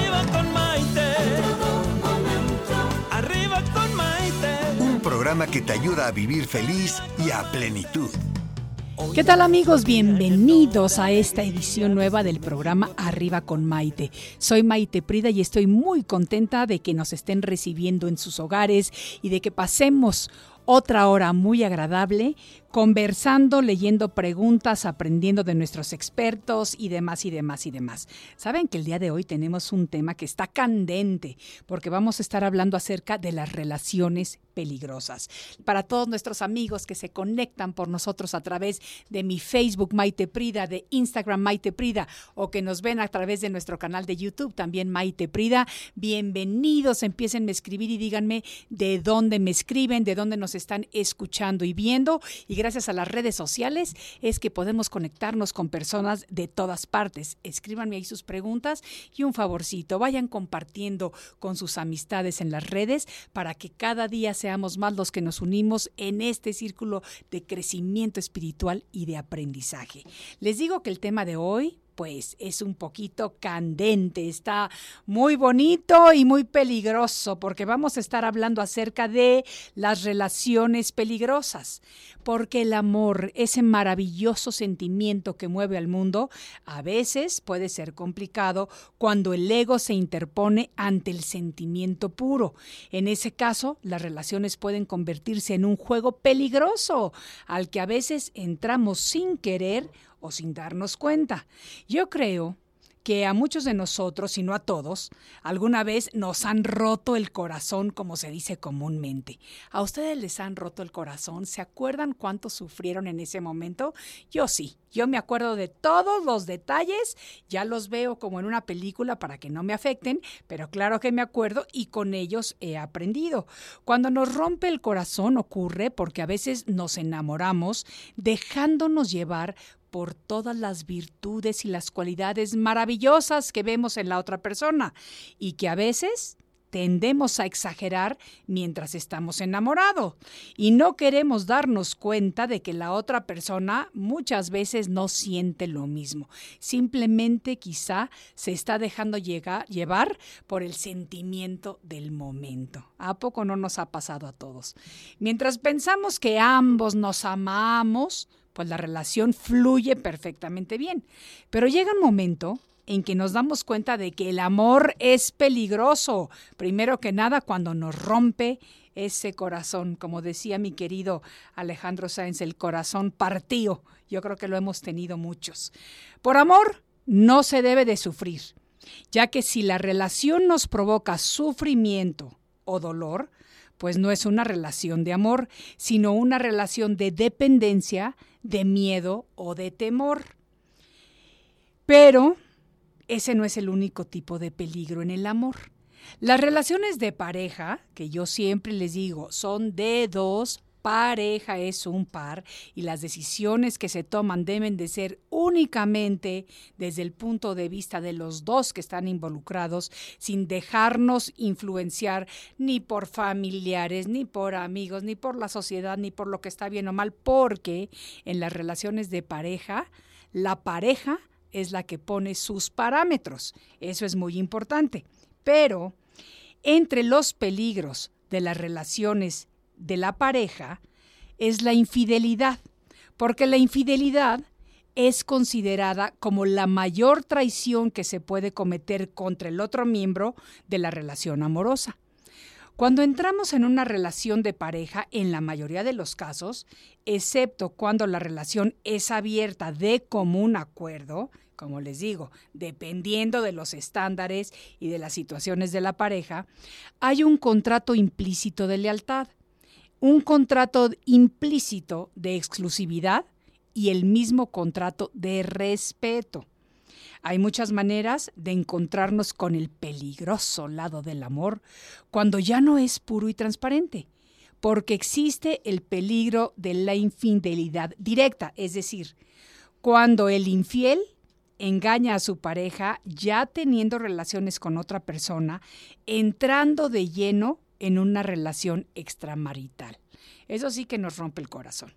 Arriba con Maite. Arriba con Maite. Un programa que te ayuda a vivir feliz y a plenitud. ¿Qué tal amigos? Bienvenidos a esta edición nueva del programa Arriba con Maite. Soy Maite Prida y estoy muy contenta de que nos estén recibiendo en sus hogares y de que pasemos otra hora muy agradable conversando, leyendo preguntas, aprendiendo de nuestros expertos y demás y demás y demás. Saben que el día de hoy tenemos un tema que está candente porque vamos a estar hablando acerca de las relaciones peligrosas. Para todos nuestros amigos que se conectan por nosotros a través de mi Facebook Maite Prida, de Instagram Maite Prida o que nos ven a través de nuestro canal de YouTube también Maite Prida, bienvenidos, empiecen a escribir y díganme de dónde me escriben, de dónde nos están escuchando y viendo y gracias a las redes sociales es que podemos conectarnos con personas de todas partes. Escríbanme ahí sus preguntas y un favorcito, vayan compartiendo con sus amistades en las redes para que cada día seamos más los que nos unimos en este círculo de crecimiento espiritual y de aprendizaje. Les digo que el tema de hoy pues es un poquito candente, está muy bonito y muy peligroso porque vamos a estar hablando acerca de las relaciones peligrosas, porque el amor, ese maravilloso sentimiento que mueve al mundo, a veces puede ser complicado cuando el ego se interpone ante el sentimiento puro. En ese caso, las relaciones pueden convertirse en un juego peligroso al que a veces entramos sin querer o sin darnos cuenta. Yo creo que a muchos de nosotros, y no a todos, alguna vez nos han roto el corazón, como se dice comúnmente. ¿A ustedes les han roto el corazón? ¿Se acuerdan cuánto sufrieron en ese momento? Yo sí, yo me acuerdo de todos los detalles, ya los veo como en una película para que no me afecten, pero claro que me acuerdo y con ellos he aprendido. Cuando nos rompe el corazón ocurre porque a veces nos enamoramos dejándonos llevar por todas las virtudes y las cualidades maravillosas que vemos en la otra persona y que a veces tendemos a exagerar mientras estamos enamorados y no queremos darnos cuenta de que la otra persona muchas veces no siente lo mismo. Simplemente quizá se está dejando llevar por el sentimiento del momento. ¿A poco no nos ha pasado a todos? Mientras pensamos que ambos nos amamos, pues la relación fluye perfectamente bien. Pero llega un momento en que nos damos cuenta de que el amor es peligroso, primero que nada cuando nos rompe ese corazón, como decía mi querido Alejandro Sáenz, el corazón partido. Yo creo que lo hemos tenido muchos. Por amor no se debe de sufrir, ya que si la relación nos provoca sufrimiento o dolor, pues no es una relación de amor, sino una relación de dependencia, de miedo o de temor. Pero ese no es el único tipo de peligro en el amor. Las relaciones de pareja, que yo siempre les digo, son de dos pareja es un par y las decisiones que se toman deben de ser únicamente desde el punto de vista de los dos que están involucrados, sin dejarnos influenciar ni por familiares, ni por amigos, ni por la sociedad, ni por lo que está bien o mal, porque en las relaciones de pareja, la pareja es la que pone sus parámetros. Eso es muy importante. Pero entre los peligros de las relaciones de la pareja es la infidelidad, porque la infidelidad es considerada como la mayor traición que se puede cometer contra el otro miembro de la relación amorosa. Cuando entramos en una relación de pareja, en la mayoría de los casos, excepto cuando la relación es abierta de común acuerdo, como les digo, dependiendo de los estándares y de las situaciones de la pareja, hay un contrato implícito de lealtad un contrato implícito de exclusividad y el mismo contrato de respeto. Hay muchas maneras de encontrarnos con el peligroso lado del amor cuando ya no es puro y transparente, porque existe el peligro de la infidelidad directa, es decir, cuando el infiel engaña a su pareja ya teniendo relaciones con otra persona, entrando de lleno en una relación extramarital. Eso sí que nos rompe el corazón.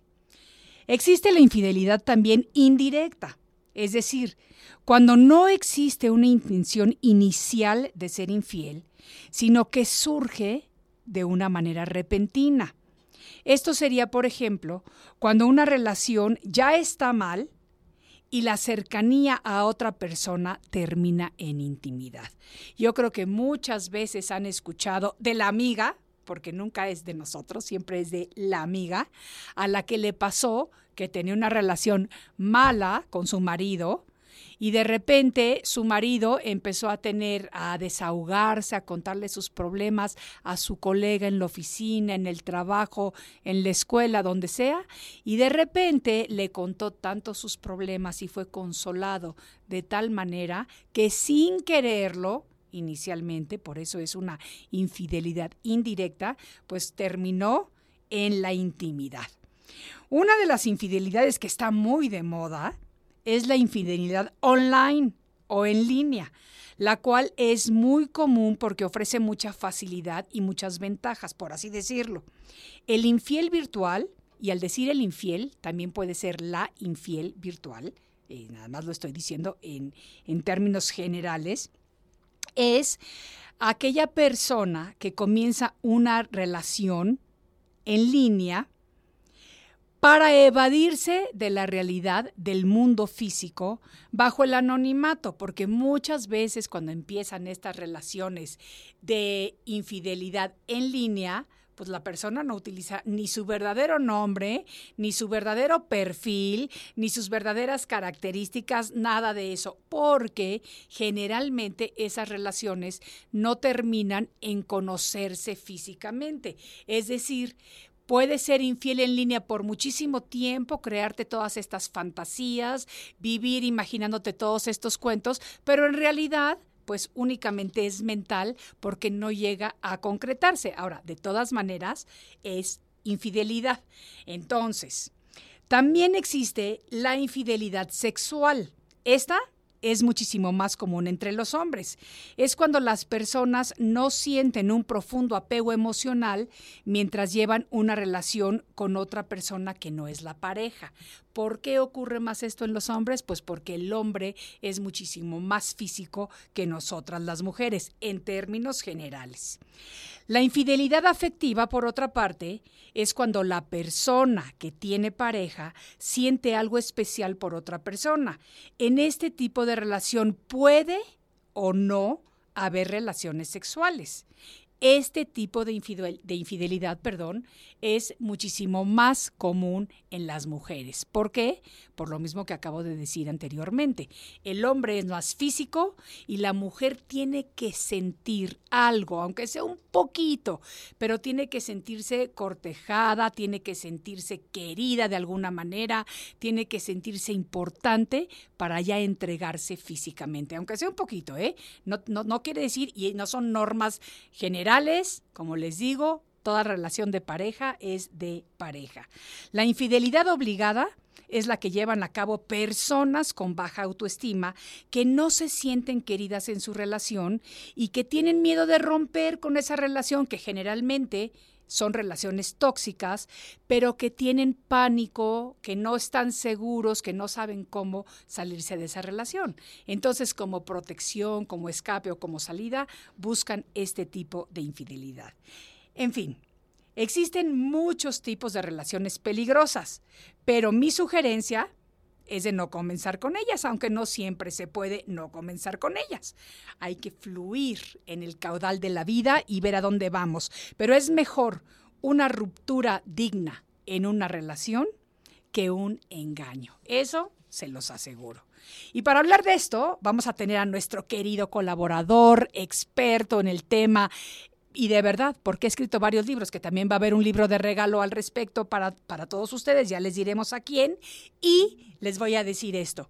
Existe la infidelidad también indirecta, es decir, cuando no existe una intención inicial de ser infiel, sino que surge de una manera repentina. Esto sería, por ejemplo, cuando una relación ya está mal y la cercanía a otra persona termina en intimidad. Yo creo que muchas veces han escuchado de la amiga, porque nunca es de nosotros, siempre es de la amiga, a la que le pasó que tenía una relación mala con su marido y de repente su marido empezó a tener, a desahogarse, a contarle sus problemas a su colega en la oficina, en el trabajo, en la escuela, donde sea, y de repente le contó tanto sus problemas y fue consolado de tal manera que sin quererlo, inicialmente, por eso es una infidelidad indirecta, pues terminó en la intimidad. Una de las infidelidades que está muy de moda es la infidelidad online o en línea, la cual es muy común porque ofrece mucha facilidad y muchas ventajas, por así decirlo. El infiel virtual, y al decir el infiel, también puede ser la infiel virtual, eh, nada más lo estoy diciendo en, en términos generales, es aquella persona que comienza una relación en línea para evadirse de la realidad del mundo físico bajo el anonimato, porque muchas veces cuando empiezan estas relaciones de infidelidad en línea, pues la persona no utiliza ni su verdadero nombre, ni su verdadero perfil, ni sus verdaderas características, nada de eso, porque generalmente esas relaciones no terminan en conocerse físicamente. Es decir, Puedes ser infiel en línea por muchísimo tiempo, crearte todas estas fantasías, vivir imaginándote todos estos cuentos, pero en realidad pues únicamente es mental porque no llega a concretarse. Ahora, de todas maneras, es infidelidad. Entonces, también existe la infidelidad sexual. Esta es muchísimo más común entre los hombres. Es cuando las personas no sienten un profundo apego emocional mientras llevan una relación con otra persona que no es la pareja. ¿Por qué ocurre más esto en los hombres? Pues porque el hombre es muchísimo más físico que nosotras las mujeres, en términos generales. La infidelidad afectiva, por otra parte, es cuando la persona que tiene pareja siente algo especial por otra persona. En este tipo de relación puede o no haber relaciones sexuales. Este tipo de, infidelidad perdón, es muchísimo más común en las mujeres. ¿Por qué? Por lo mismo que acabo de decir anteriormente. El hombre es más físico y la mujer tiene que sentir algo, aunque sea un poquito, pero tiene que sentirse cortejada, tiene que sentirse querida de alguna manera, tiene que sentirse importante para ya entregarse físicamente, aunque sea un poquito, ¿eh? No, no, no quiere decir, y no son normas generales, como les digo, toda relación de pareja es de pareja. La infidelidad obligada es la que llevan a cabo personas con baja autoestima que no se sienten queridas en su relación y que tienen miedo de romper con esa relación que generalmente son relaciones tóxicas, pero que tienen pánico, que no están seguros, que no saben cómo salirse de esa relación. Entonces, como protección, como escape o como salida, buscan este tipo de infidelidad. En fin, Existen muchos tipos de relaciones peligrosas, pero mi sugerencia es de no comenzar con ellas, aunque no siempre se puede no comenzar con ellas. Hay que fluir en el caudal de la vida y ver a dónde vamos, pero es mejor una ruptura digna en una relación que un engaño. Eso se los aseguro. Y para hablar de esto, vamos a tener a nuestro querido colaborador, experto en el tema, y de verdad, porque he escrito varios libros, que también va a haber un libro de regalo al respecto para, para todos ustedes, ya les diremos a quién, y les voy a decir esto.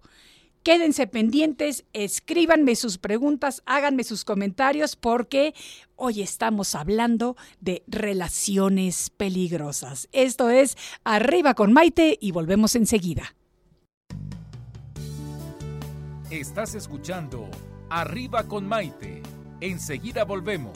Quédense pendientes, escríbanme sus preguntas, háganme sus comentarios porque hoy estamos hablando de relaciones peligrosas. Esto es Arriba con Maite y volvemos enseguida. Estás escuchando Arriba con Maite. Enseguida volvemos.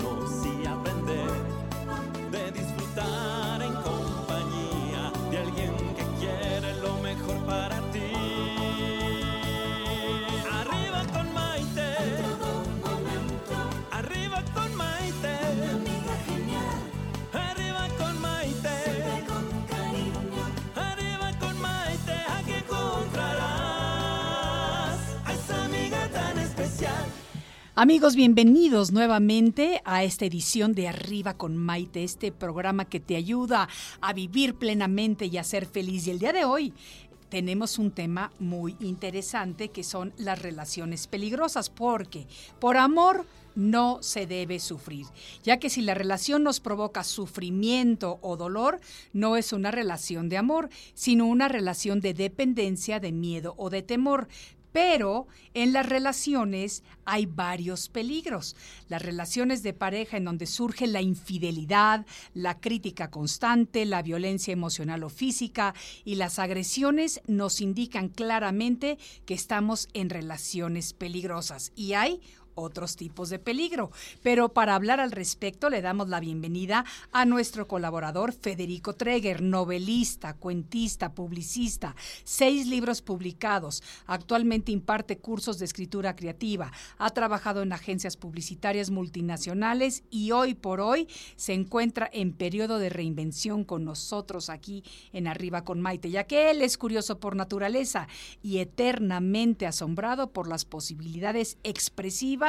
Amigos, bienvenidos nuevamente a esta edición de Arriba con Maite, este programa que te ayuda a vivir plenamente y a ser feliz. Y el día de hoy tenemos un tema muy interesante que son las relaciones peligrosas, porque por amor no se debe sufrir, ya que si la relación nos provoca sufrimiento o dolor, no es una relación de amor, sino una relación de dependencia, de miedo o de temor. Pero en las relaciones hay varios peligros. Las relaciones de pareja en donde surge la infidelidad, la crítica constante, la violencia emocional o física y las agresiones nos indican claramente que estamos en relaciones peligrosas. Y hay otros tipos de peligro. Pero para hablar al respecto le damos la bienvenida a nuestro colaborador Federico Treger, novelista, cuentista, publicista, seis libros publicados, actualmente imparte cursos de escritura creativa, ha trabajado en agencias publicitarias multinacionales y hoy por hoy se encuentra en periodo de reinvención con nosotros aquí en Arriba con Maite, ya que él es curioso por naturaleza y eternamente asombrado por las posibilidades expresivas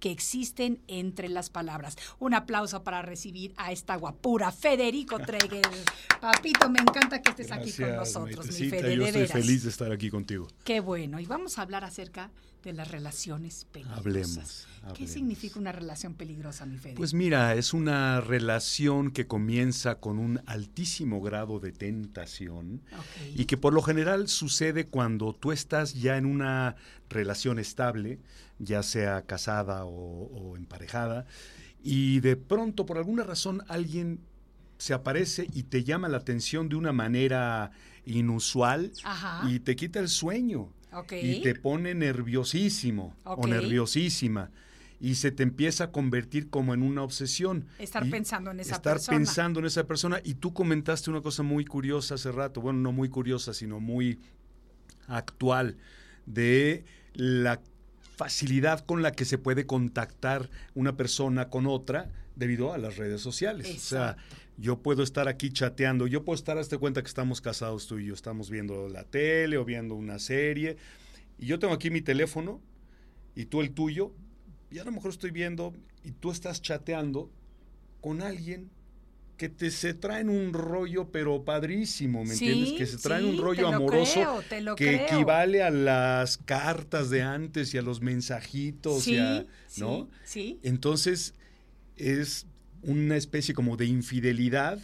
que existen entre las palabras. Un aplauso para recibir a esta guapura, Federico Treger. Papito, me encanta que estés aquí con nosotros, mi Fede, Yo de estoy veras. feliz de estar aquí contigo. Qué bueno. Y vamos a hablar acerca de las relaciones peligrosas. Hablemos, ¿Qué significa una relación peligrosa, mi Fede? Pues mira, es una relación que comienza con un altísimo grado de tentación y que por lo general sucede cuando tú estás ya en una relación estable, ya sea casada o, o emparejada, y de pronto por alguna razón alguien se aparece y te llama la atención de una manera inusual Ajá. y te quita el sueño. Y te pone nerviosísimo o nerviosísima y se te empieza a convertir como en una obsesión. Estar pensando en esa estar persona. pensando en esa persona y tú comentaste una cosa muy curiosa hace rato, bueno, no muy curiosa, sino muy actual de la facilidad con la que se puede contactar una persona con otra debido a las redes sociales. O sea, yo puedo estar aquí chateando, yo puedo estar, hazte cuenta que estamos casados tú y yo, estamos viendo la tele o viendo una serie, y yo tengo aquí mi teléfono y tú el tuyo, y a lo mejor estoy viendo y tú estás chateando con alguien que te se traen un rollo pero padrísimo, ¿me Sí, entiendes? Que se traen sí, un rollo lo amoroso creo, que creo. equivale a las cartas de antes y a los mensajitos sí, y a- sí, ¿no? sí. Entonces es una especie como de infidelidad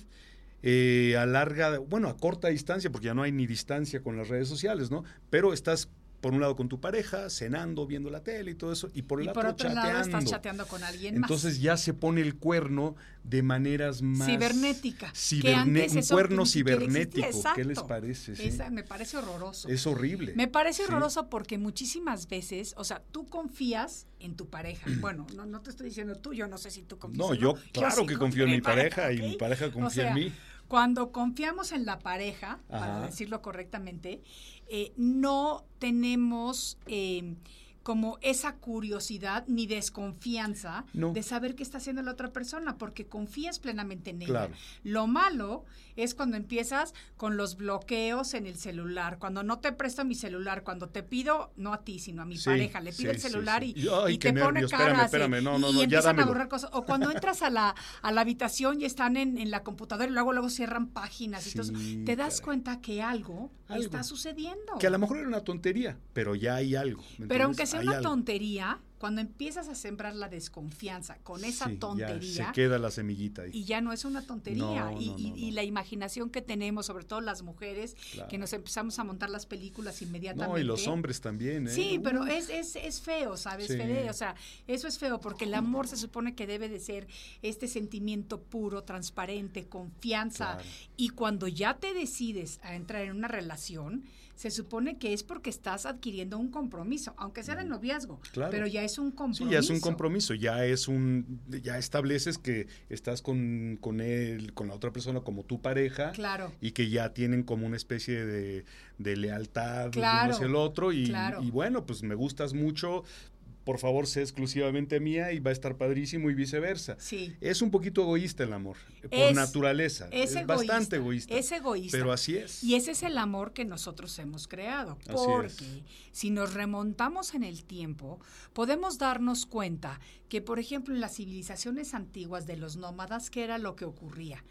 eh, a larga, bueno, a corta distancia, porque ya no hay ni distancia con las redes sociales, ¿no? Pero estás por un lado con tu pareja, cenando, viendo la tele y todo eso, y por el y otro, por otro chateando. lado estás chateando con alguien Entonces ya se pone el cuerno de maneras más. Cibernética. Ciberne- un cuerno cibernético. existía. ¿Qué les parece? Sí. Esa me parece horroroso. Es horrible. Me parece Sí. horroroso porque muchísimas veces, o sea, tú confías en tu pareja. Bueno, no, no te estoy diciendo tú, yo no sé si tú confías. No, yo claro sí que confío en mi pareja y mi pareja confía O sea, en mí. Cuando confiamos en la pareja, para decirlo correctamente, eh, no tenemos eh, como esa curiosidad ni desconfianza No. de saber qué está haciendo la otra persona, porque confías plenamente en ella. Claro. Lo malo es cuando empiezas con los bloqueos en el celular, cuando no te presto mi celular, cuando te pido, no a ti, sino a mi Sí, pareja, le pido sí, el celular sí. y, ay, y te pone nervios, espérame, caras y- espérame, no, no, y empiezan a borrar cosas. O cuando entras a la, a la habitación y están en, en la computadora y luego, luego cierran páginas. entonces te das caray. cuenta que algo, Algo. está sucediendo. Que a lo mejor era una tontería, pero ya hay algo. ¿me Pero entiendes? aunque sea Hay una algo. tontería, cuando empiezas a sembrar la desconfianza con esa Sí, tontería, se queda la semillita ahí. y ya no es una tontería. No, y, no, y- no, y no. la imaginación que tenemos, sobre todo las mujeres, Claro. que nos empezamos a montar las películas inmediatamente. No, y los hombres también, ¿eh? Sí, pero es, es, es feo, ¿sabes, Sí. Fede? O sea, eso es feo porque el amor se supone que debe de ser este sentimiento puro, transparente, confianza. Claro. Y cuando ya te decides a entrar en una relación, se supone que es porque estás adquiriendo un compromiso, aunque sea de noviazgo, Claro. pero ya es un Sí, compromiso. ya es un compromiso, ya es un, ya estableces que estás con, con él, con la otra persona como tu pareja. Claro. Y que ya tienen como una especie de, de lealtad el Claro, uno hacia el otro. Y, claro. y bueno, pues me gustas mucho, por favor, sé exclusivamente mía y va a estar padrísimo y viceversa. Sí. Es un poquito egoísta el amor, por Es- naturaleza. Es, Es, bastante egoísta. Es egoísta. Pero así es. Y ese es el amor que nosotros hemos creado. Así Porque es. si nos remontamos en el tiempo, podemos darnos cuenta que, por ejemplo, en las civilizaciones antiguas de los nómadas, ¿qué era lo que ocurría?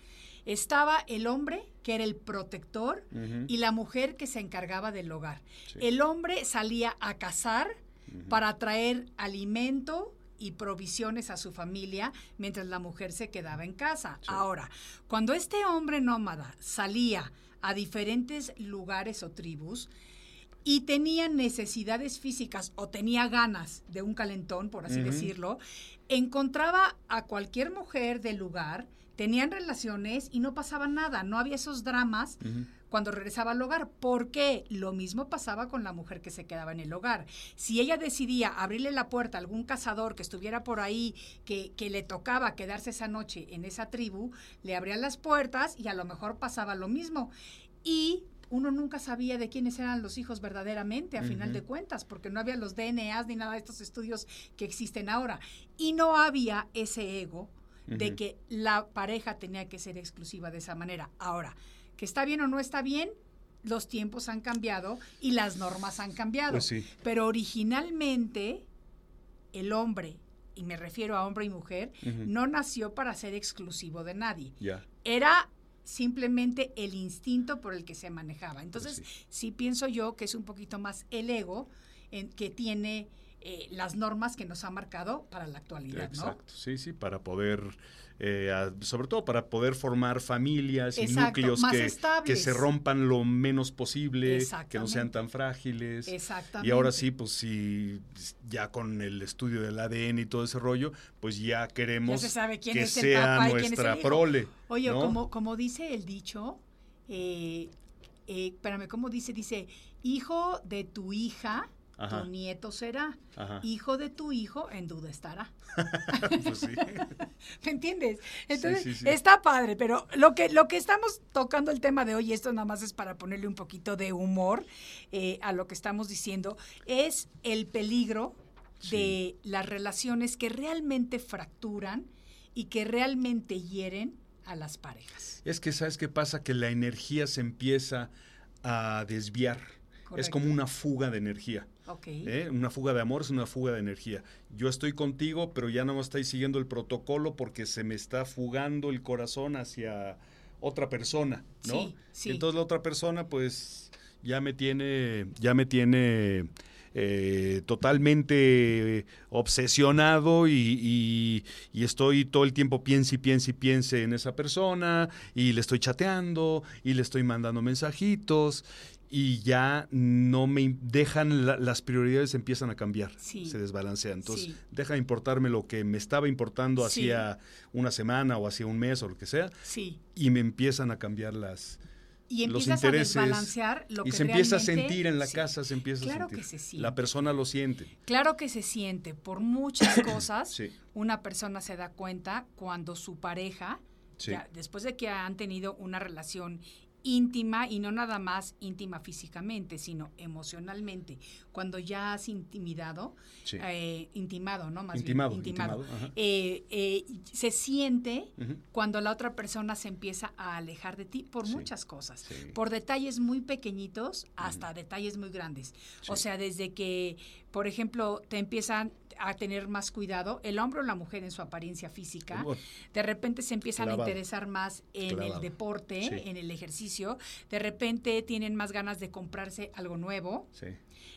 Estaba el hombre, que era el protector, y la mujer que se encargaba del hogar. Sí. El hombre salía a cazar para traer alimento y provisiones a su familia mientras la mujer se quedaba en casa. Ahora, cuando este hombre nómada salía a diferentes lugares o tribus y tenía necesidades físicas o tenía ganas de un calentón, por así decirlo, encontraba a cualquier mujer del lugar, tenían relaciones y no pasaba nada, no había esos dramas. Cuando regresaba al hogar. ¿Por qué? Lo mismo pasaba con la mujer que se quedaba en el hogar. Si ella decidía abrirle la puerta a algún cazador que estuviera por ahí, que, que le tocaba quedarse esa noche en esa tribu, le abrían las puertas y a lo mejor pasaba lo mismo. Y uno nunca sabía de quiénes eran los hijos verdaderamente, a final de cuentas, porque no había los DNAs ni nada de estos estudios que existen ahora. Y no había ese ego de que la pareja tenía que ser exclusiva de esa manera. Ahora, que está bien o no está bien, los tiempos han cambiado y las normas han cambiado. Pues sí. Pero originalmente el hombre, y me refiero a hombre y mujer, no nació para ser exclusivo de nadie. Era simplemente el instinto por el que se manejaba. Entonces, Pues sí. sí. pienso yo que es un poquito más el ego en, que tiene eh, las normas que nos ha marcado para la actualidad, ¿no? Exacto, sí, sí, para poder, eh, a- sobre todo para poder formar familias y Exacto, núcleos que, que se rompan lo menos posible, que no sean tan frágiles. Exactamente. Y ahora sí, pues sí, ya con el estudio del ADN y todo ese rollo, pues ya queremos Ya se sabe quién que es el sea papá y quién es nuestra el prole. Oye, ¿no? como, como dice el dicho, eh, eh, espérame, ¿cómo dice? Dice, hijo de tu hija, Ajá. tu nieto será. Ajá. Hijo de tu hijo, en duda estará. Pues sí. ¿Me entiendes? Entonces, sí, sí. está padre, pero lo que, lo que estamos tocando el tema de hoy, esto nada más es para ponerle un poquito de humor eh, a lo que estamos diciendo, es el peligro de las relaciones que realmente fracturan y que realmente hieren a las parejas. Es que, ¿sabes qué pasa? Que la energía se empieza a desviar. Es como una fuga de energía. ¿eh? Una fuga de amor es una fuga de energía. Yo estoy contigo, pero ya no me estáis siguiendo el protocolo porque se me está fugando el corazón hacia otra persona, ¿no? Sí, sí. Entonces la otra persona, pues, ya me tiene, ya me tiene eh, totalmente obsesionado y, y- y estoy todo el tiempo piense y piense y piense en esa persona y le estoy chateando y le estoy mandando mensajitos y ya no me dejan, la- las prioridades empiezan a cambiar, Sí. se desbalancean. Entonces, Sí. deja de importarme lo que me estaba importando Sí. hacía una semana o hacía un mes o lo que sea Sí. y me empiezan a cambiar las, Y los empiezas a intereses desbalancear lo y que se empieza a sentir en la casa, se empieza Claro a sentir. que se siente. La persona lo siente. Claro que se siente. Por muchas cosas, una persona se da cuenta cuando su pareja, ya, después de que han tenido una relación íntima y no nada más íntima físicamente, sino emocionalmente. Cuando ya has intimidado, Sí. eh, intimado, ¿no? Más Intimado, bien, intimado. eh, eh, se siente cuando la otra persona se empieza a alejar de ti por Sí, muchas cosas, sí. por detalles muy pequeñitos hasta detalles muy grandes. O sea, desde que, por ejemplo, te empiezan a tener más cuidado, el hombre o la mujer en su apariencia física, de repente se empiezan Clavado. a interesar más en el deporte, Sí. en el ejercicio, de repente tienen más ganas de comprarse algo nuevo, sí.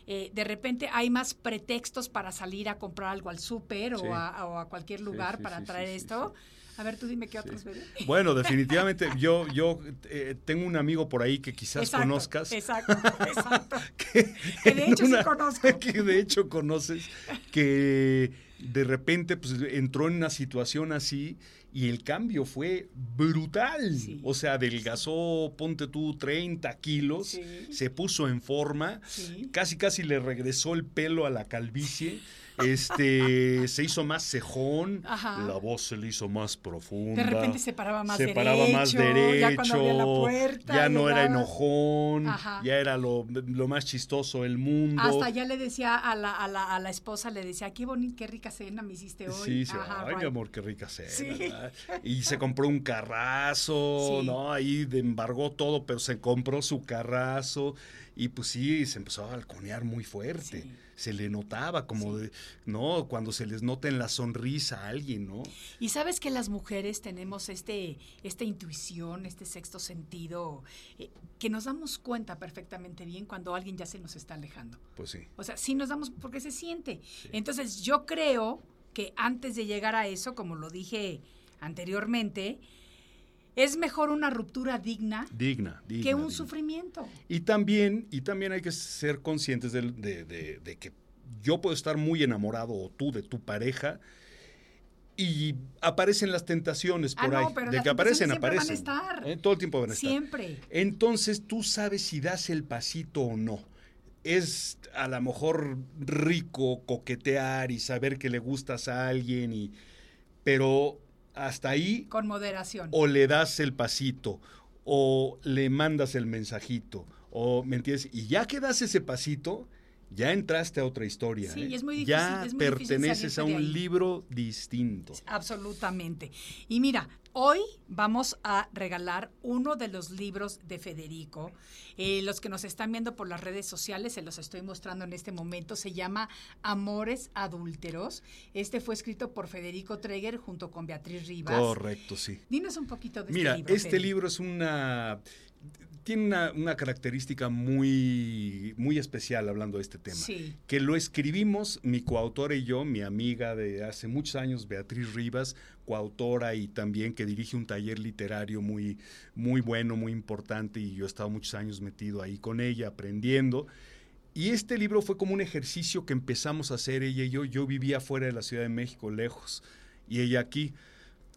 eh, de repente hay más pretextos para salir a comprar algo al súper Sí. o, a, o a cualquier lugar para traer esto. A ver, tú dime qué otros. Bueno, definitivamente yo, yo eh, tengo un amigo por ahí que quizás Exacto, conozcas. Exacto, exacto. que, Que de hecho sí conozco. Que de hecho conoces, que de repente pues, entró en una situación así y el cambio fue brutal. Sí. O sea, adelgazó, ponte tú, 30 kilos, Sí. se puso en forma, Sí. casi casi le regresó el pelo a la calvicie. Este se hizo más cejón, Ajá. la voz se le hizo más profunda. De repente se paraba más se derecho. paraba más derecho, Ya cuando abría la puerta. ya no era enojón, Ajá. ya era lo, lo más chistoso del mundo. Hasta ya le decía a la, a la, a la esposa, le decía, qué bonita, qué rica cena me hiciste hoy. Sí, sí, Ajá, ay, mi right. amor, qué rica cena. Y se compró un carrazo, Sí. ¿no? Ahí embargó todo, pero se compró su carrazo. Y pues sí, se empezó a balconear muy fuerte. Sí. Se le notaba como, Sí. de, ¿no? Cuando se les nota en la sonrisa a alguien, ¿no? Y sabes que las mujeres tenemos este, esta intuición, este sexto sentido, eh, que nos damos cuenta perfectamente bien cuando alguien ya se nos está alejando. Pues sí. O sea, sí nos damos porque se siente. Entonces, yo creo que antes de llegar a eso, como lo dije anteriormente, es mejor una ruptura digna Digna, digna. que un digna. sufrimiento. Y también, y también hay que ser conscientes de, de- de que yo puedo estar muy enamorado o tú de tu pareja y aparecen las tentaciones Ah, por no, ahí. pero de las que aparecen, siempre van a aparecen. estar. Eh, Todo el tiempo van a estar. Siempre. Entonces tú sabes si das el pasito o no. Es a lo mejor rico coquetear y saber que le gustas a alguien, y, pero hasta ahí Con moderación. o le das el pasito, o le mandas el mensajito, o ¿me entiendes? Y ya que das ese pasito, ya entraste a otra historia. Sí, ¿eh? y es muy difícil- Ya es muy difícil perteneces a un libro distinto. Absolutamente. Y mira, hoy vamos a regalar uno de los libros de Federico. Eh, los que nos están viendo por las redes sociales, se los estoy mostrando en este momento, se llama Amores Adúlteros. Este fue escrito por Federico Treger junto con Beatriz Rivas. Correcto, sí. Dinos un poquito de Mira, este libro. este Fede. libro es una... Tiene una, una característica muy, muy especial hablando de este tema. Sí. Que lo escribimos mi coautora y yo, mi amiga de hace muchos años, Beatriz Rivas, coautora y también que dirige un taller literario muy, muy bueno, muy importante, y yo he estado muchos años metido ahí con ella, aprendiendo. Y este libro fue como un ejercicio que empezamos a hacer ella y yo. Yo vivía fuera de la Ciudad de México, lejos, y ella aquí.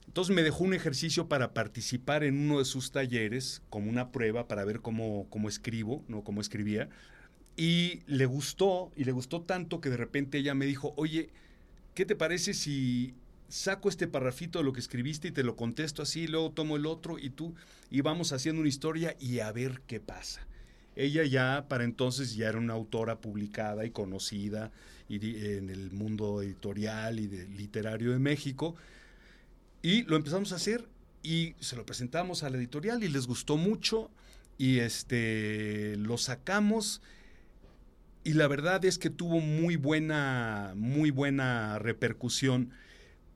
Entonces me dejó un ejercicio para participar en uno de sus talleres, como una prueba para ver cómo, cómo escribo, no cómo escribía. Y le gustó, y le gustó tanto que de repente ella me dijo, oye, ¿qué te parece si saco este parrafito de lo que escribiste y te lo contesto así, luego tomo el otro y tú, y vamos haciendo una historia y a ver qué pasa? Ella ya para entonces ya era una autora publicada y conocida y en el mundo editorial y literario de México. Y lo empezamos a hacer y se lo presentamos a la editorial y les gustó mucho y este lo sacamos y la verdad es que tuvo muy buena muy buena repercusión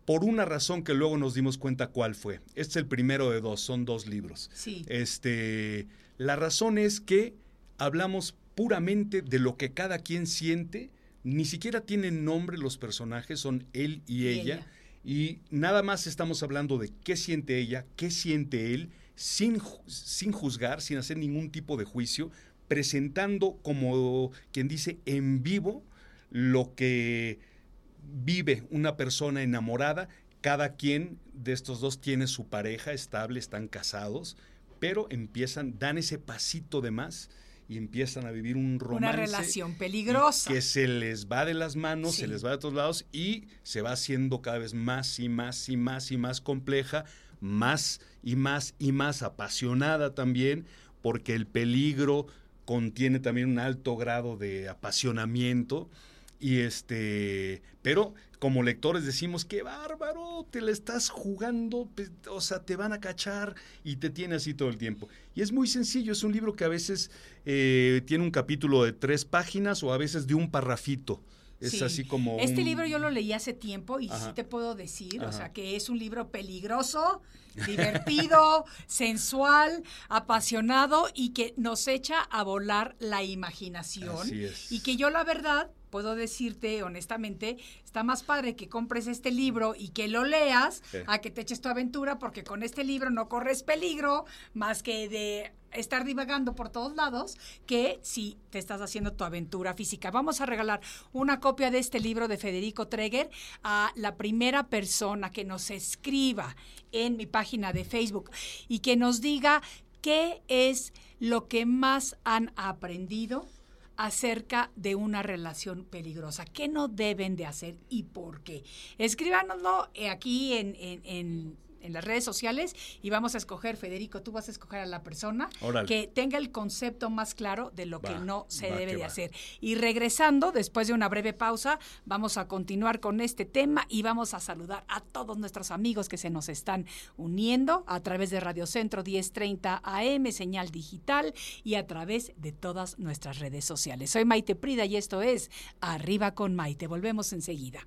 por una razón que luego nos dimos cuenta cuál fue. Este es el primero de dos, son dos libros. Sí. Este, la razón es que hablamos puramente de lo que cada quien siente, ni siquiera tienen nombre los personajes, son él y, Y ella, ella. Y nada más estamos hablando de qué siente ella, qué siente él, sin, sin juzgar, sin hacer ningún tipo de juicio, presentando como quien dice en vivo lo que vive una persona enamorada. Cada quien de estos dos tiene su pareja estable, están casados, pero empiezan, dan ese pasito de más y empiezan a vivir un romance. Una relación peligrosa. Que se les va de las manos, Sí. se les va de todos lados y se va haciendo cada vez más y más y más y más compleja, más y más y más apasionada también, porque el peligro contiene también un alto grado de apasionamiento y este, pero como lectores decimos, qué bárbaro, te la estás jugando, o sea, te van a cachar y te tiene así todo el tiempo. Y es muy sencillo, es un libro que a veces eh, tiene un capítulo de tres páginas o a veces de un parrafito. Es así como... Este libro yo lo leí hace tiempo y sí te puedo decir, o sea, que es un libro peligroso, divertido, sensual, apasionado y que nos echa a volar la imaginación. Así es. Y que yo la verdad puedo decirte honestamente, está más padre que compres este libro y que lo leas a que te eches tu aventura, porque con este libro no corres peligro más que de estar divagando por todos lados que si te estás haciendo tu aventura física. Vamos a regalar una copia de este libro de Federico Treger a la primera persona que nos escriba en mi página de Facebook y que nos diga qué es lo que más han aprendido acerca de una relación peligrosa. ¿Qué no deben de hacer y por qué? Escríbanoslo eh, aquí en, en en las redes sociales y vamos a escoger, Federico, tú vas a escoger a la persona que tenga el concepto más claro de lo que no se debe de hacer. Y regresando, después de una breve pausa, vamos a continuar con este tema y vamos a saludar a todos nuestros amigos que se nos están uniendo a través de Radio Centro 1030 AM, señal digital y a través de todas nuestras redes sociales. Soy Maite Prida y esto es Arriba con Maite. Volvemos enseguida.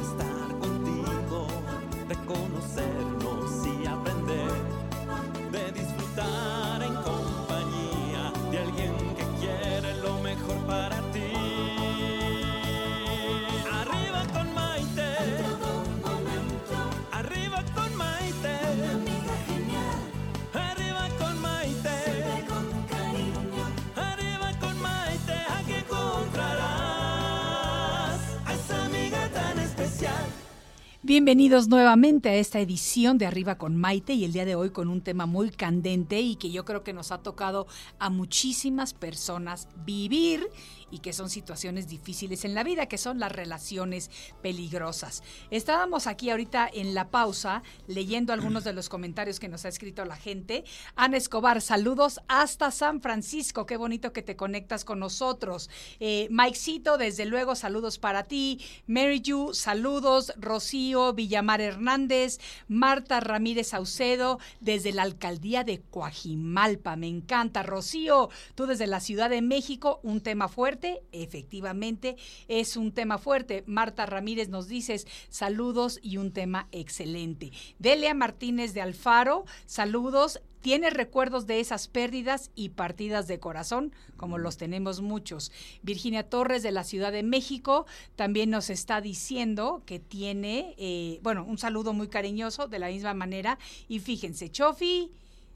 Bienvenidos nuevamente a esta edición de Arriba con Maite y el día de hoy con un tema muy candente y que yo creo que nos ha tocado a muchísimas personas vivir y que son situaciones difíciles en la vida, que son las relaciones peligrosas. Estábamos aquí ahorita en la pausa leyendo algunos de los comentarios que nos ha escrito la gente. Ana Escobar, saludos hasta San Francisco, qué bonito que te conectas con nosotros. Eh, Mikecito, desde luego, saludos para ti. Mary Yu, saludos. Rocío Villamar Hernández, Marta Ramírez Saucedo, desde la alcaldía de Coajimalpa, me encanta. Rocío, tú desde la Ciudad de México, un tema fuerte efectivamente es un tema fuerte. Marta Ramírez nos dices saludos y un tema excelente. Delia Martínez de Alfaro, saludos. ¿Tienes recuerdos de esas pérdidas y partidas de corazón? Como los tenemos muchos. Virginia Torres de la Ciudad de México también nos está diciendo que tiene, eh, bueno, un saludo muy cariñoso de la misma manera. Y fíjense, Chofi,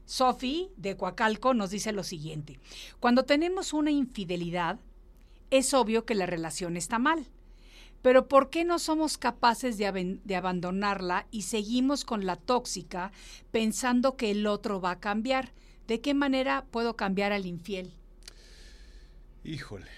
Sofi de Coacalco nos dice lo siguiente. Cuando tenemos una infidelidad, es obvio que la relación está mal. Pero ¿por qué no somos capaces de, abandonarla y seguimos con la tóxica pensando que el otro va a cambiar? ¿De qué manera puedo cambiar al infiel? Híjole,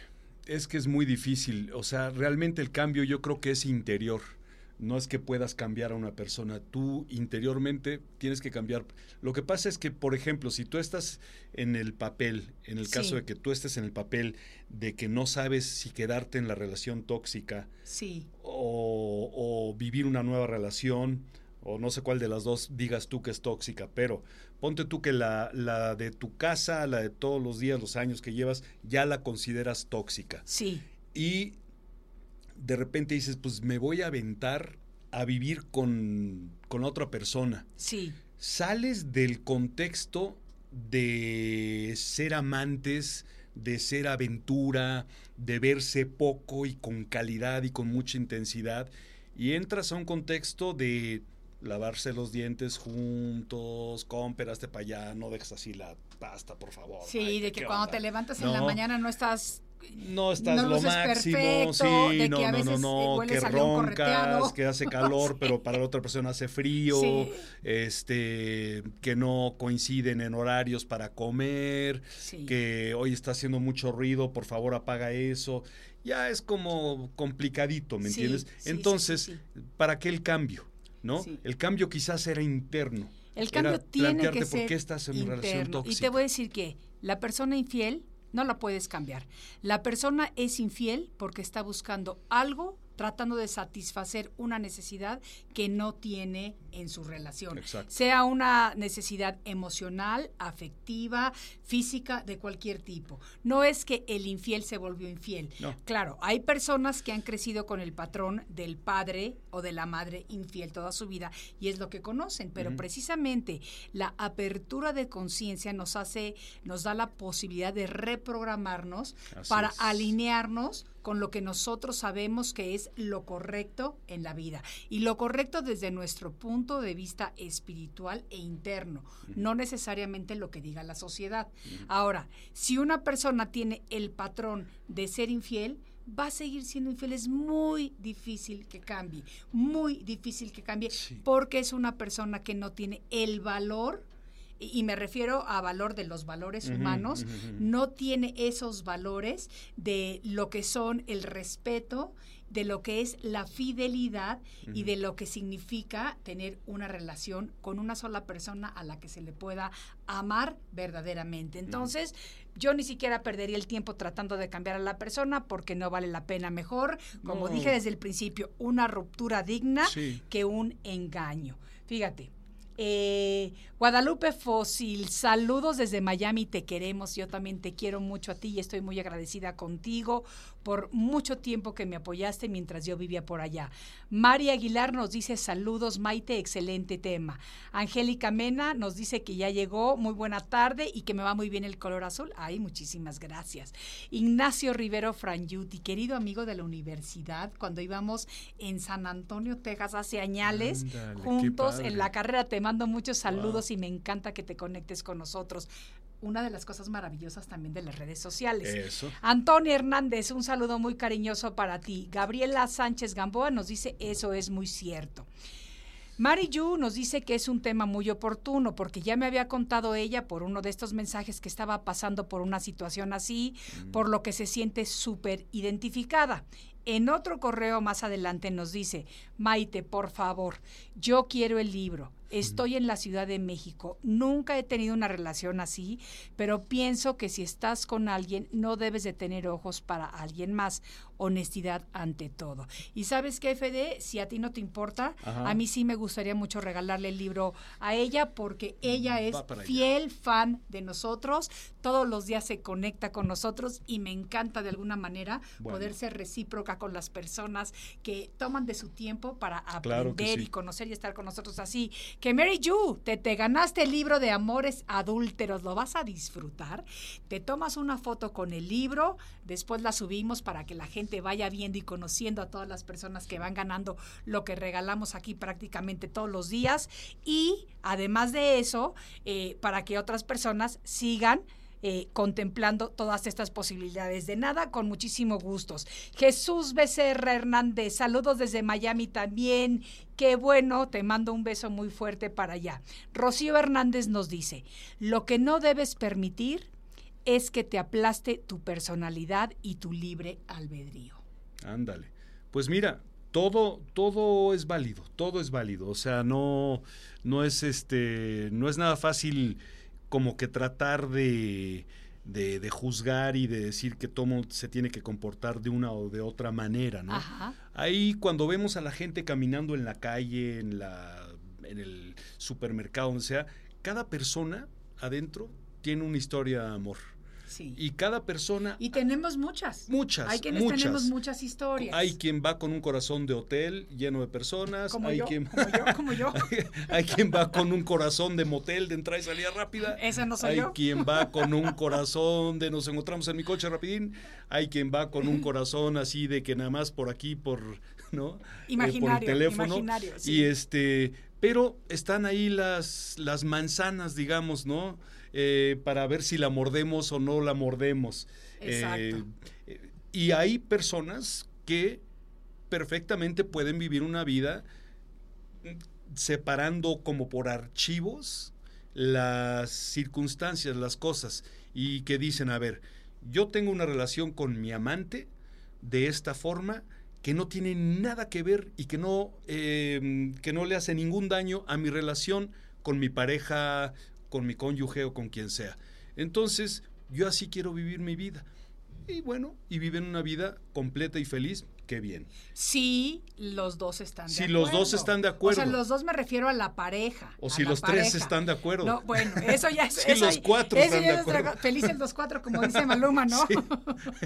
es que es muy difícil. O sea, realmente el cambio yo creo que es interior no es que puedas cambiar a una persona, tú interiormente tienes que cambiar. Lo que pasa es que, por ejemplo, si tú estás en el papel, en el sí. caso de que tú estés en el papel de que no sabes si quedarte en la relación tóxica sí. o, o, vivir una nueva relación, o no sé cuál de las dos digas tú que es tóxica, pero ponte tú que la, la de tu casa, la de todos los días, los años que llevas, ya la consideras tóxica. Sí. Y de repente dices, pues me voy a aventar a vivir con, con otra persona. Sí. Sales del contexto de ser amantes, de ser aventura, de verse poco y con calidad y con mucha intensidad, y entras a un contexto de lavarse los dientes juntos, cómperaste para allá, no dejes así la pasta, por favor. Sí, Ay, de que ¿qué cuando onda? te levantas en la mañana no estás no estás no lo máximo, perfecto, sí, de no, que a no, no, no, eh, hueles que roncas, que hace calor, pero para la otra persona hace frío, Sí. este, que no coinciden en horarios para comer, Sí. que hoy está haciendo mucho ruido, por favor apaga eso. Ya es como complicadito, ¿me entiendes? Entonces, ¿para qué el cambio? ¿no? El cambio quizás era interno. El cambio Era tiene que por ser qué estás en una relación interno. tóxica. Y te voy a decir que la persona infiel no la puedes cambiar. La persona es infiel porque está buscando algo tratando de satisfacer una necesidad que no tiene en su relación. Exacto. Sea una necesidad emocional, afectiva, física, de cualquier tipo. No es que el infiel se volvió infiel. No. Claro, hay personas que han crecido con el patrón del padre o de la madre infiel toda su vida y es lo que conocen, pero precisamente la apertura de conciencia nos hace, nos da la posibilidad de reprogramarnos Así para es. alinearnos con lo que nosotros sabemos que es lo correcto en la vida. Y lo correcto desde nuestro punto de vista espiritual e interno, no necesariamente lo que diga la sociedad. Ahora, si una persona tiene el patrón de ser infiel, va a seguir siendo infiel. Es muy difícil que cambie, muy difícil que cambie, Sí. porque es una persona que no tiene el valor, y me refiero a valor de los valores humanos, no tiene esos valores de lo que son el respeto, de lo que es la fidelidad y de lo que significa tener una relación con una sola persona a la que se le pueda amar verdaderamente. Entonces, yo ni siquiera perdería el tiempo tratando de cambiar a la persona porque no vale la pena mejor, como No. dije desde el principio, una ruptura digna Sí. que un engaño. Fíjate. Eh, Guadalupe Fósil, saludos desde Miami, te queremos, yo también te quiero mucho a ti y estoy muy agradecida contigo por mucho tiempo que me apoyaste mientras yo vivía por allá. María Aguilar nos dice saludos, Maite, excelente tema. Angélica Mena nos dice que ya llegó, muy buena tarde y que me va muy bien el color azul. Ay, muchísimas gracias. Ignacio Rivero Franyuti, querido amigo de la universidad, cuando íbamos en San Antonio, Texas, hace añales, juntos en la carrera, te mando muchos saludos y me encanta que te conectes con nosotros. Una de las cosas maravillosas también de las redes sociales. Eso. Antonio Hernández, un saludo muy cariñoso para ti. Gabriela Sánchez Gamboa nos dice, eso es muy cierto. Mari Yu nos dice que es un tema muy oportuno porque ya me había contado ella por uno de estos mensajes que estaba pasando por una situación así, por lo que se siente súper identificada. En otro correo más adelante nos dice, Maite, por favor, yo quiero el libro. Estoy en la Ciudad de México. Nunca he tenido una relación así, pero pienso que si estás con alguien no debes de tener ojos para alguien más. Honestidad ante todo. Y sabes qué, Fede, si a ti no te importa, Ajá. a mí sí me gustaría mucho regalarle el libro a ella porque ella es fiel fan de nosotros. Todos los días se conecta con nosotros y me encanta de alguna manera Bueno. poder ser recíproca con las personas que toman de su tiempo para Claro aprender sí. y conocer y estar con nosotros así. Que Mary Ju, te, te ganaste el libro de Amores Adúlteros, lo vas a disfrutar. Te tomas una foto con el libro, después la subimos para que la gente vaya viendo y conociendo a todas las personas que van ganando lo que regalamos aquí prácticamente todos los días. Y además de eso, eh, para que otras personas sigan eh, contemplando todas estas posibilidades. De nada, con muchísimo gustos. Jesús Becerra Hernández, saludos desde Miami también. Qué bueno, te mando un beso muy fuerte para allá. Rocío Hernández nos dice, lo que no debes permitir es que te aplaste tu personalidad y tu libre albedrío. Ándale. Pues mira, todo, todo es válido, todo es válido. O sea, no, no es este, no es nada fácil como que tratar de, de, de juzgar y de decir que todo se tiene que comportar de una o de otra manera, ¿no? Ajá. Ahí cuando vemos a la gente caminando en la calle, en la, en el supermercado, donde sea, cada persona adentro tiene una historia de amor. Sí. Y cada persona Y tenemos muchas. Muchas, Hay quienes muchas. tenemos muchas historias. Hay quien va con un corazón de hotel lleno de personas. como hay, yo, quien, como yo, como yo. hay quien va con un corazón de motel de entrada y salida rápida. Ese no soy hay yo. quien va con un corazón de nos encontramos en mi coche rapidín. Hay quien va con un corazón así de que nada más por aquí, por, ¿no? Eh, por el Imaginario, teléfono. imaginario, sí. Y este, pero están ahí las, las manzanas, digamos, ¿no? Eh, para ver si la mordemos o no la mordemos. Exacto. Eh, y hay personas que perfectamente pueden vivir una vida separando como por archivos las circunstancias, las cosas, y que dicen, a ver, yo tengo una relación con mi amante de esta forma que no tiene nada que ver y que no, eh, que no le hace ningún daño a mi relación con mi pareja, con mi cónyuge o con quien sea. Entonces, yo así quiero vivir mi vida. Y bueno, y viven una vida completa y feliz, qué bien. Sí, los dos están de Si acuerdo. los dos están de acuerdo. O sea, los dos me refiero a la pareja. O si los tres están de acuerdo. No, bueno, eso ya es. Si eso- los cuatro eso están ya de acuerdo. Felices los cuatro, como dice Maluma, ¿no? Sí,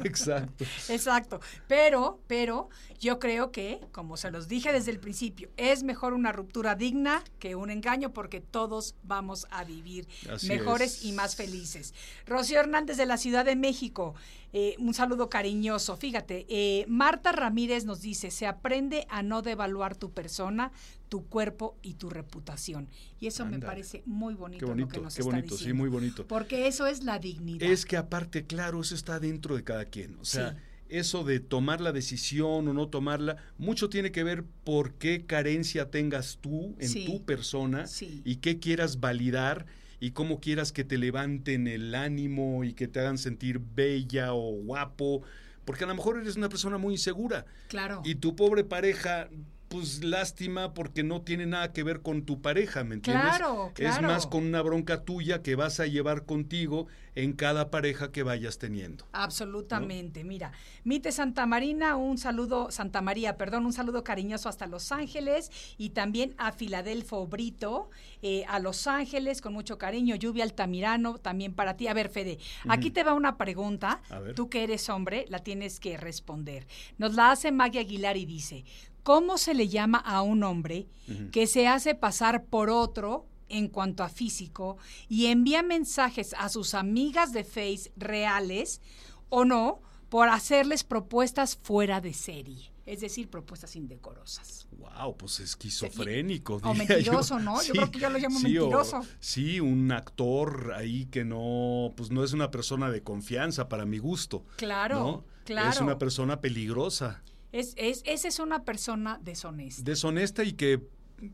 exacto. Exacto. Pero, pero yo creo que, como se los dije desde el principio, es mejor una ruptura digna que un engaño porque todos vamos a vivir Así mejores es. y más felices. Rocío Hernández de la Ciudad de México, eh, un saludo cariñoso. Fíjate, eh, Marta Ramírez nos dice, se aprende a no devaluar tu persona, tu cuerpo y tu reputación. Y eso me parece muy bonito, Qué lo que bonito, nos qué está bonito, sí, muy bonito. Porque eso es la dignidad. Es que aparte, claro, eso está dentro de cada quien. O sea, Sí. eso de tomar la decisión o no tomarla, mucho tiene que ver por qué carencia tengas tú en Sí. tu persona Sí. y qué quieras validar y cómo quieras que te levanten el ánimo y que te hagan sentir bella o guapo. Porque a lo mejor eres una persona muy insegura. Claro. Y tu pobre pareja, pues lástima porque no tiene nada que ver con tu pareja, ¿me entiendes? Claro, Es claro. más con una bronca tuya que vas a llevar contigo en cada pareja que vayas teniendo. Absolutamente. Mira, Mite Santa Marina, un saludo, Santa María, perdón, un saludo cariñoso hasta Los Ángeles y también a Filadelfo Brito, eh, a Los Ángeles, con mucho cariño. Lluvia Altamirano, también para ti. A ver, Fede, aquí te va una pregunta. A ver. Tú que eres hombre, la tienes que responder. Nos la hace Maggie Aguilar y dice: ¿Cómo se le llama a un hombre que se hace pasar por otro? en cuanto a físico y envía mensajes a sus amigas de Face reales o no por hacerles propuestas fuera de serie, es decir, propuestas indecorosas. Wow, pues esquizofrénico. O mentiroso, yo. ¿no? Yo creo que yo lo llamo sí, o- mentiroso. sí, un actor ahí que no, pues no es una persona de confianza para mi gusto. Claro, ¿no? claro. Es una persona peligrosa, Es, es, esa es una persona deshonesta. deshonesta y que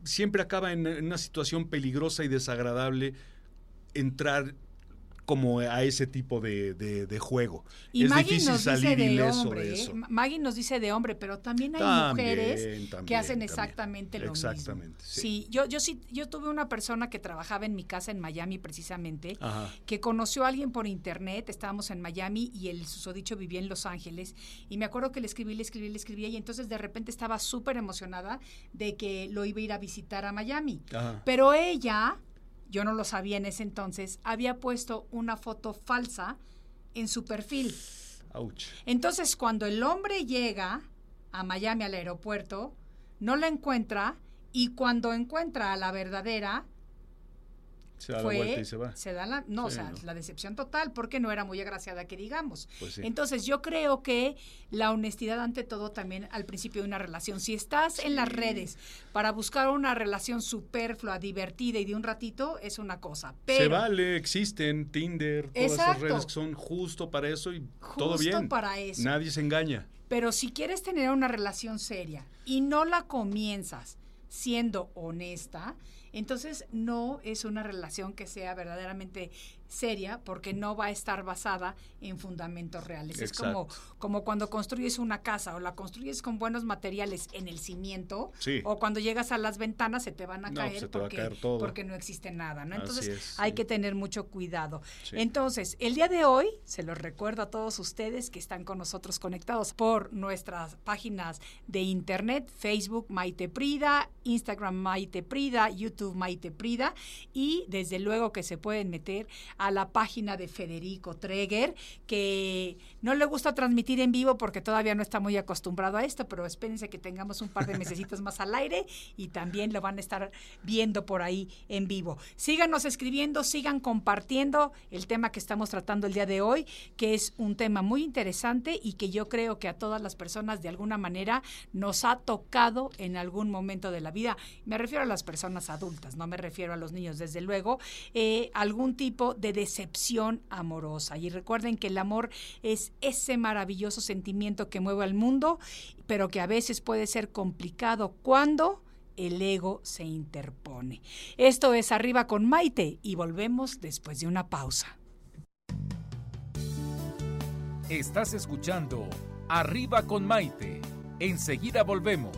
siempre acaba en, en una situación peligrosa y desagradable entrar como a ese tipo de, de- de juego. Y es Maggie difícil nos dice salir de ileso hombre, de ¿eh? eso. Ma- Maggie nos dice de hombre, pero también hay También, mujeres que hacen también. exactamente lo mismo. Exactamente, sí. Sí, yo, yo sí, yo tuve una persona que trabajaba en mi casa en Miami precisamente, Ajá. que conoció a alguien por internet, estábamos en Miami y el susodicho vivía en Los Ángeles, y me acuerdo que le escribí, le escribí, le escribía, y entonces de repente estaba súper emocionada de que lo iba a ir a visitar a Miami. Ajá. Pero ella, yo no lo sabía en ese entonces, había puesto una foto falsa en su perfil. Ouch. Entonces, cuando el hombre llega a Miami al aeropuerto, no la encuentra y cuando encuentra a la verdadera, Se da fue, la vuelta y se va. da la, no, o sea, ¿no? la decepción total porque no era muy agraciada que digamos. Pues sí. Entonces, yo creo que la honestidad ante todo también al principio de una relación. Si estás en las redes para buscar una relación superflua, divertida y de un ratito, es una cosa. Pero se vale, existen Tinder, todas esas Exacto. redes que son justo para eso y todo Justo bien. para eso. Nadie se engaña. Pero si quieres tener una relación seria y no la comienzas siendo honesta, entonces no es una relación que sea verdaderamente seria porque no va a estar basada en fundamentos reales. Es como, como cuando construyes una casa o la construyes con buenos materiales en el cimiento Sí. o cuando llegas a las ventanas se te van a No, caer, a porque, caer porque no existe nada. ¿no? Entonces es, hay sí. que tener mucho cuidado. Sí. Entonces, el día de hoy, se los recuerdo a todos ustedes que están con nosotros conectados por nuestras páginas de internet, Facebook Maite Prida, Instagram Maite Prida, YouTube Maite Prida y desde luego que se pueden meter a la página de Federico Treger, que no le gusta transmitir en vivo porque todavía no está muy acostumbrado a esto, pero espérense que tengamos un par de mesecitos más al aire y también lo van a estar viendo por ahí en vivo. Síganos escribiendo, sigan compartiendo el tema que estamos tratando el día de hoy, que es un tema muy interesante y que yo creo que a todas las personas de alguna manera nos ha tocado en algún momento de la vida. Me refiero a las personas adultas, no me refiero a los niños, desde luego, eh, algún tipo de decepción amorosa. Y recuerden que el amor es ese maravilloso sentimiento que mueve al mundo, pero que a veces puede ser complicado cuando el ego se interpone. Esto es Arriba con Maite y volvemos después de una pausa. Estás escuchando Arriba con Maite. Enseguida volvemos.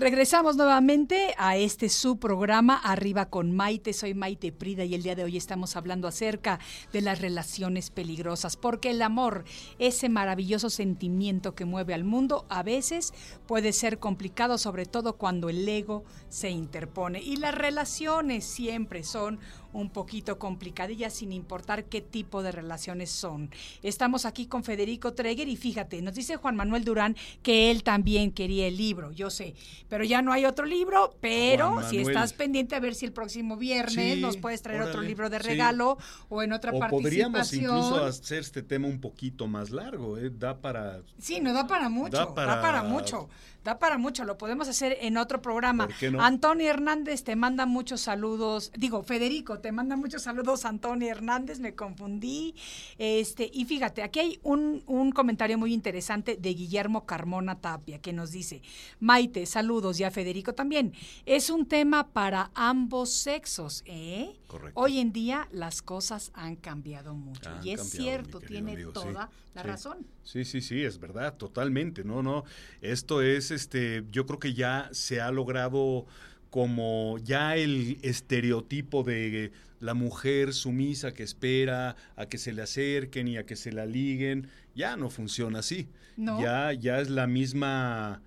Regresamos nuevamente a este su programa Arriba con Maite. Soy Maite Prida y el día de hoy estamos hablando acerca de las relaciones peligrosas, porque el amor, ese maravilloso sentimiento que mueve al mundo, a veces puede ser complicado, sobre todo cuando el ego se interpone. Y las relaciones siempre son un poquito complicadillas sin importar qué tipo de relaciones son. Estamos aquí con Federico Treger y fíjate, nos dice Juan Manuel Durán que él también quería el libro, yo sé, pero ya no hay otro libro, pero si estás pendiente a ver si el próximo viernes Sí, nos puedes traer otro libro de sí. regalo o en otra O podríamos incluso hacer este tema un poquito más largo, ¿eh? Da para... Sí, no da para mucho, da para- mucho, da para mucho, lo podemos hacer en otro programa. ¿Por qué no? Antonio Hernández te manda muchos saludos, digo, Federico, te manda muchos saludos, Antonio Hernández, me confundí. Este, y fíjate, aquí hay un, un comentario muy interesante de Guillermo Carmona Tapia, que nos dice, Maite, saludos, y a Federico también. Es un tema para ambos sexos, ¿eh? Correcto. Hoy en día las cosas han cambiado mucho. Han y es cambiado, cierto, tiene amigo, sí, toda la sí. razón. Sí, sí, sí, es verdad, totalmente. No, no. Esto es, este, yo creo que ya se ha logrado como ya el estereotipo de la mujer sumisa que espera a que se le acerquen y a que se la liguen, ya no funciona así. No. Ya, ya es la misma.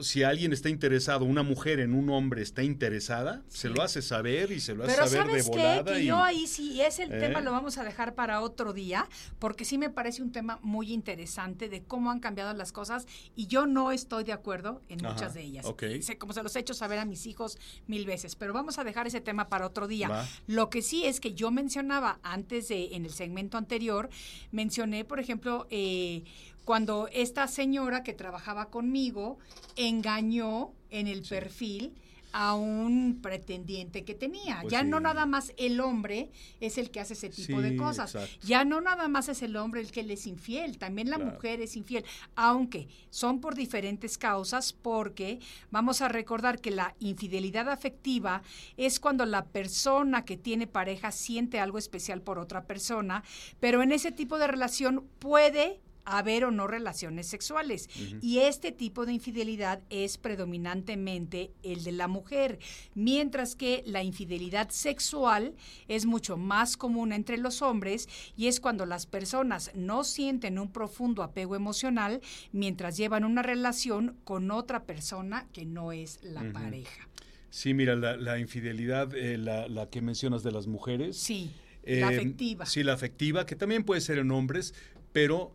Si alguien está interesado, una mujer en un hombre está interesada, se lo hace saber y se lo hace Pero saber de ¿sabes qué? volada. Que y- yo ahí sí, ese el ¿Eh? tema lo vamos a dejar para otro día, porque sí me parece un tema muy interesante de cómo han cambiado las cosas y yo no estoy de acuerdo en Ajá, muchas de ellas. ok. Sé, como se los he hecho saber a mis hijos mil veces, pero vamos a dejar ese tema para otro día. Va. Lo que sí es que yo mencionaba antes de, en el segmento anterior, mencioné, por ejemplo, eh, cuando esta señora que trabajaba conmigo engañó en el perfil a un pretendiente que tenía. Pues ya no nada más el hombre es el que hace ese tipo de cosas. exacto. Ya no nada más es el hombre el que le es infiel, también la Claro. mujer es infiel, aunque son por diferentes causas, porque vamos a recordar que la infidelidad afectiva es cuando la persona que tiene pareja siente algo especial por otra persona, pero en ese tipo de relación puede haber o no relaciones sexuales. Y este tipo de infidelidad es predominantemente el de la mujer, mientras que la infidelidad sexual es mucho más común entre los hombres y es cuando las personas no sienten un profundo apego emocional mientras llevan una relación con otra persona que no es la pareja. Sí, mira, la, la infidelidad, eh, la, la que mencionas de las mujeres. Sí, eh, la afectiva. Sí, la afectiva, que también puede ser en hombres, pero eh,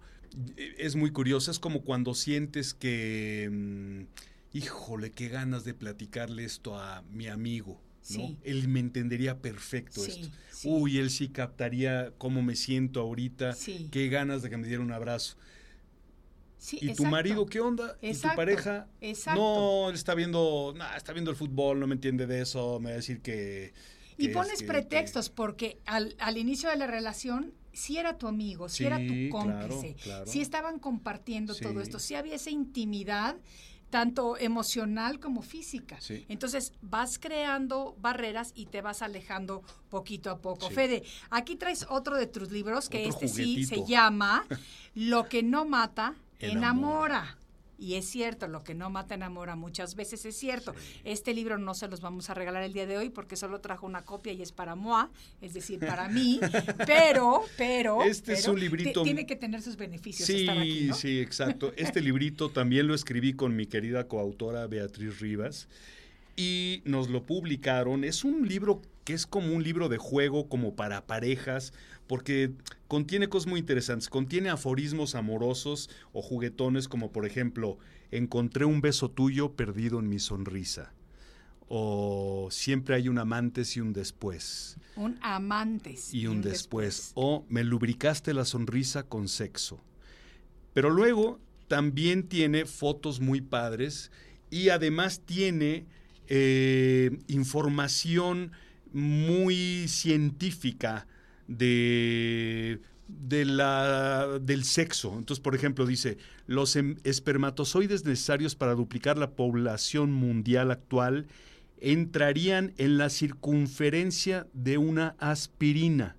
es muy curiosa. Es como cuando sientes que, mm, híjole, qué ganas de platicarle esto a mi amigo. Sí. Él me entendería perfecto Sí, esto. sí. Uy, él sí captaría cómo me siento ahorita, Sí. qué ganas de que me diera un abrazo. Sí, ¿Y tu marido qué onda? ¿Y tu pareja? exacto. No, él está viendo, nah, está viendo el fútbol, no me entiende de eso, me va a decir que... Y pones es que- pretextos porque al, al inicio de la relación sí era tu amigo, Sí, era tu cómplice, claro. sí estaban compartiendo todo esto, sí había esa intimidad tanto emocional como física. Sí. Entonces vas creando barreras y te vas alejando poquito a poco. Sí. Fede, aquí traes otro de tus libros que Otro este sí se llama Lo que no mata, Enamora. enamora. Y es cierto, lo que no mata enamora muchas veces es cierto. Este libro no se los vamos a regalar el día de hoy porque solo trajo una copia y es para moi, es decir, para mí, pero, pero... Este es un librito- ti- Tiene que tener sus beneficios Sí, estar aquí, ¿no? sí, exacto. Este librito también lo escribí con mi querida coautora Beatriz Rivas y nos lo publicaron. Es un libro que es como un libro de juego, como para parejas, porque contiene cosas muy interesantes. Contiene aforismos amorosos o juguetones, como por ejemplo, encontré un beso tuyo perdido en mi sonrisa. O siempre hay un amantes y un después. Un amantes. y un después. O me lubricaste la sonrisa con sexo. Pero luego también tiene fotos muy padres y además tiene eh, información muy científica de, de la, del sexo. Entonces, por ejemplo, dice, los em- espermatozoides necesarios para duplicar la población mundial actual entrarían en la circunferencia de una aspirina.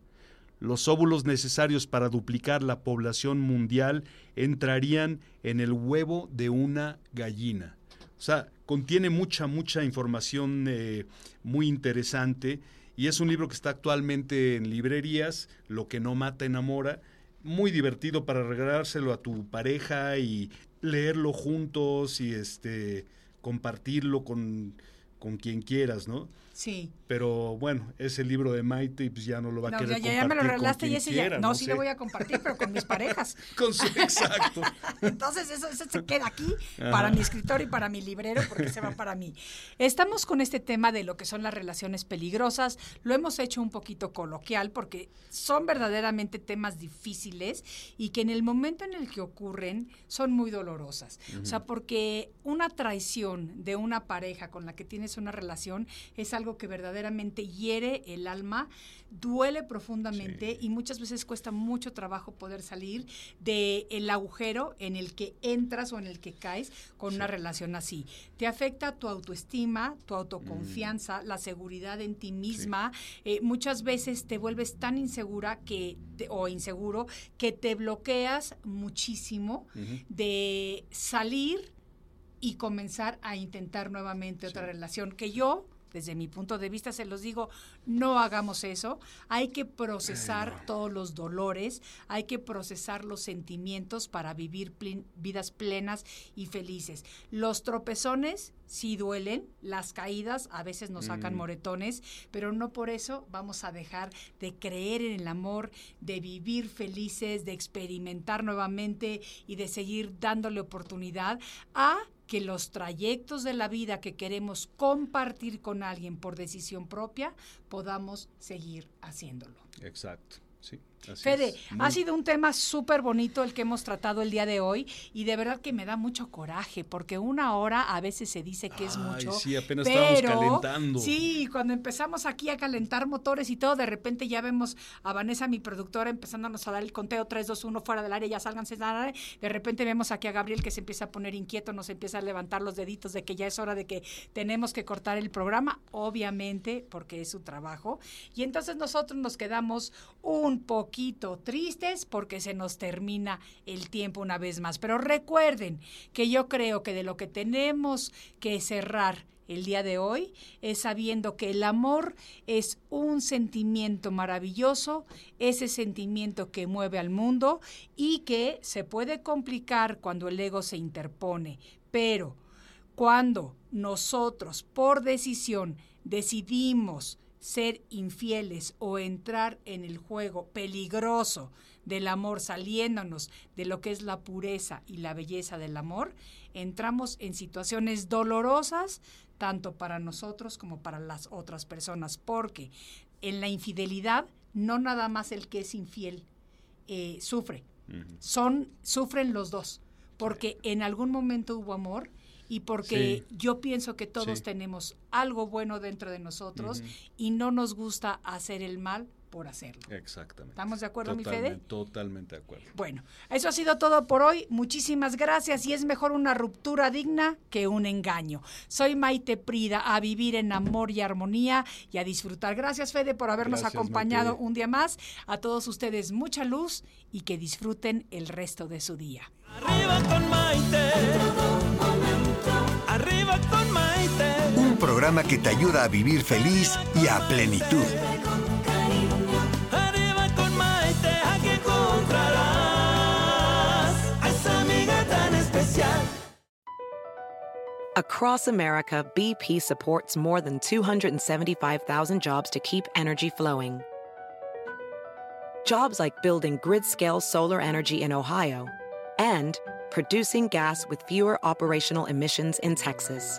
Los óvulos necesarios para duplicar la población mundial entrarían en el huevo de una gallina. O sea, contiene mucha, mucha información eh, muy interesante y es un libro que está actualmente en librerías, Lo que no mata enamora, muy divertido para regalárselo a tu pareja y leerlo juntos y este compartirlo con, con quien quieras, ¿no? Sí. Pero bueno, ese libro de Maite y pues ya no lo va a No, querer ya, ya me lo compartir regalaste y ese ya. quiera, No, sí sé. lo voy a compartir, pero con mis parejas. Con su exacto. Entonces eso, eso se queda aquí Ajá. para mi escritor y para mi librero porque se va para mí. Estamos con este tema de lo que son las relaciones peligrosas. Lo hemos hecho un poquito coloquial porque son verdaderamente temas difíciles y que en el momento en el que ocurren son muy dolorosas. O sea, porque una traición de una pareja con la que tienes una relación es algo que verdaderamente hiere el alma, duele profundamente y muchas veces cuesta mucho trabajo poder salir del el agujero en el que entras o en el que caes con una relación así. Te afecta tu autoestima, tu autoconfianza, la seguridad en ti misma. Eh, muchas veces te vuelves tan insegura que te- o inseguro que te bloqueas muchísimo de salir y comenzar a intentar nuevamente otra relación. Que yo, desde mi punto de vista, se los digo, no hagamos eso. Hay que procesar todos los dolores, hay que procesar los sentimientos para vivir plen- vidas plenas y felices. Los tropezones sí duelen, las caídas a veces nos sacan moretones, pero no por eso vamos a dejar de creer en el amor, de vivir felices, de experimentar nuevamente y de seguir dándole oportunidad a que los trayectos de la vida que queremos compartir con alguien por decisión propia, podamos seguir haciéndolo. Exacto, sí. Así Fede, es. ha sido un tema súper bonito el que hemos tratado el día de hoy y de verdad que me da mucho coraje porque una hora a veces se dice que es mucho. sí, apenas pero, estábamos calentando. Sí, cuando empezamos aquí a calentar motores y todo, de repente ya vemos a Vanessa, mi productora, empezándonos a dar el conteo 3, 2, 1 fuera del área, ya sálganse. nada. De repente vemos aquí a Gabriel que se empieza a poner inquieto, nos empieza a levantar los deditos de que ya es hora de que tenemos que cortar el programa, obviamente, porque es su trabajo. Y entonces nosotros nos quedamos un tristes porque se nos termina el tiempo una vez más. Pero recuerden que yo creo que de lo que tenemos que cerrar el día de hoy es sabiendo que el amor es un sentimiento maravilloso, ese sentimiento que mueve al mundo y que se puede complicar cuando el ego se interpone, pero cuando nosotros por decisión decidimos ser infieles o entrar en el juego peligroso del amor, saliéndonos de lo que es la pureza y la belleza del amor, entramos en situaciones dolorosas tanto para nosotros como para las otras personas, porque en la infidelidad no nada más el que es infiel eh, sufre, son sufren los dos, porque en algún momento hubo amor y porque yo pienso que todos tenemos algo bueno dentro de nosotros y no nos gusta hacer el mal por hacerlo. Exactamente. ¿Estamos de acuerdo, mi Fede? Totalmente de acuerdo. Bueno, eso ha sido todo por hoy. Muchísimas gracias y es mejor una ruptura digna que un engaño. Soy Maite Prida, a vivir en amor y armonía y a disfrutar. Gracias, Fede, por habernos acompañado un día más. A todos ustedes mucha luz y que disfruten el resto de su día. Arriba con Maite. Programa que te ayuda a vivir feliz y a plenitud. Arriba con Maite, aquí encontrarás a esa amiga tan especial. Across America, BP supports more than 275,000 jobs to keep energy flowing. Jobs like building grid scale solar energy in Ohio and producing gas with fewer operational emissions in Texas.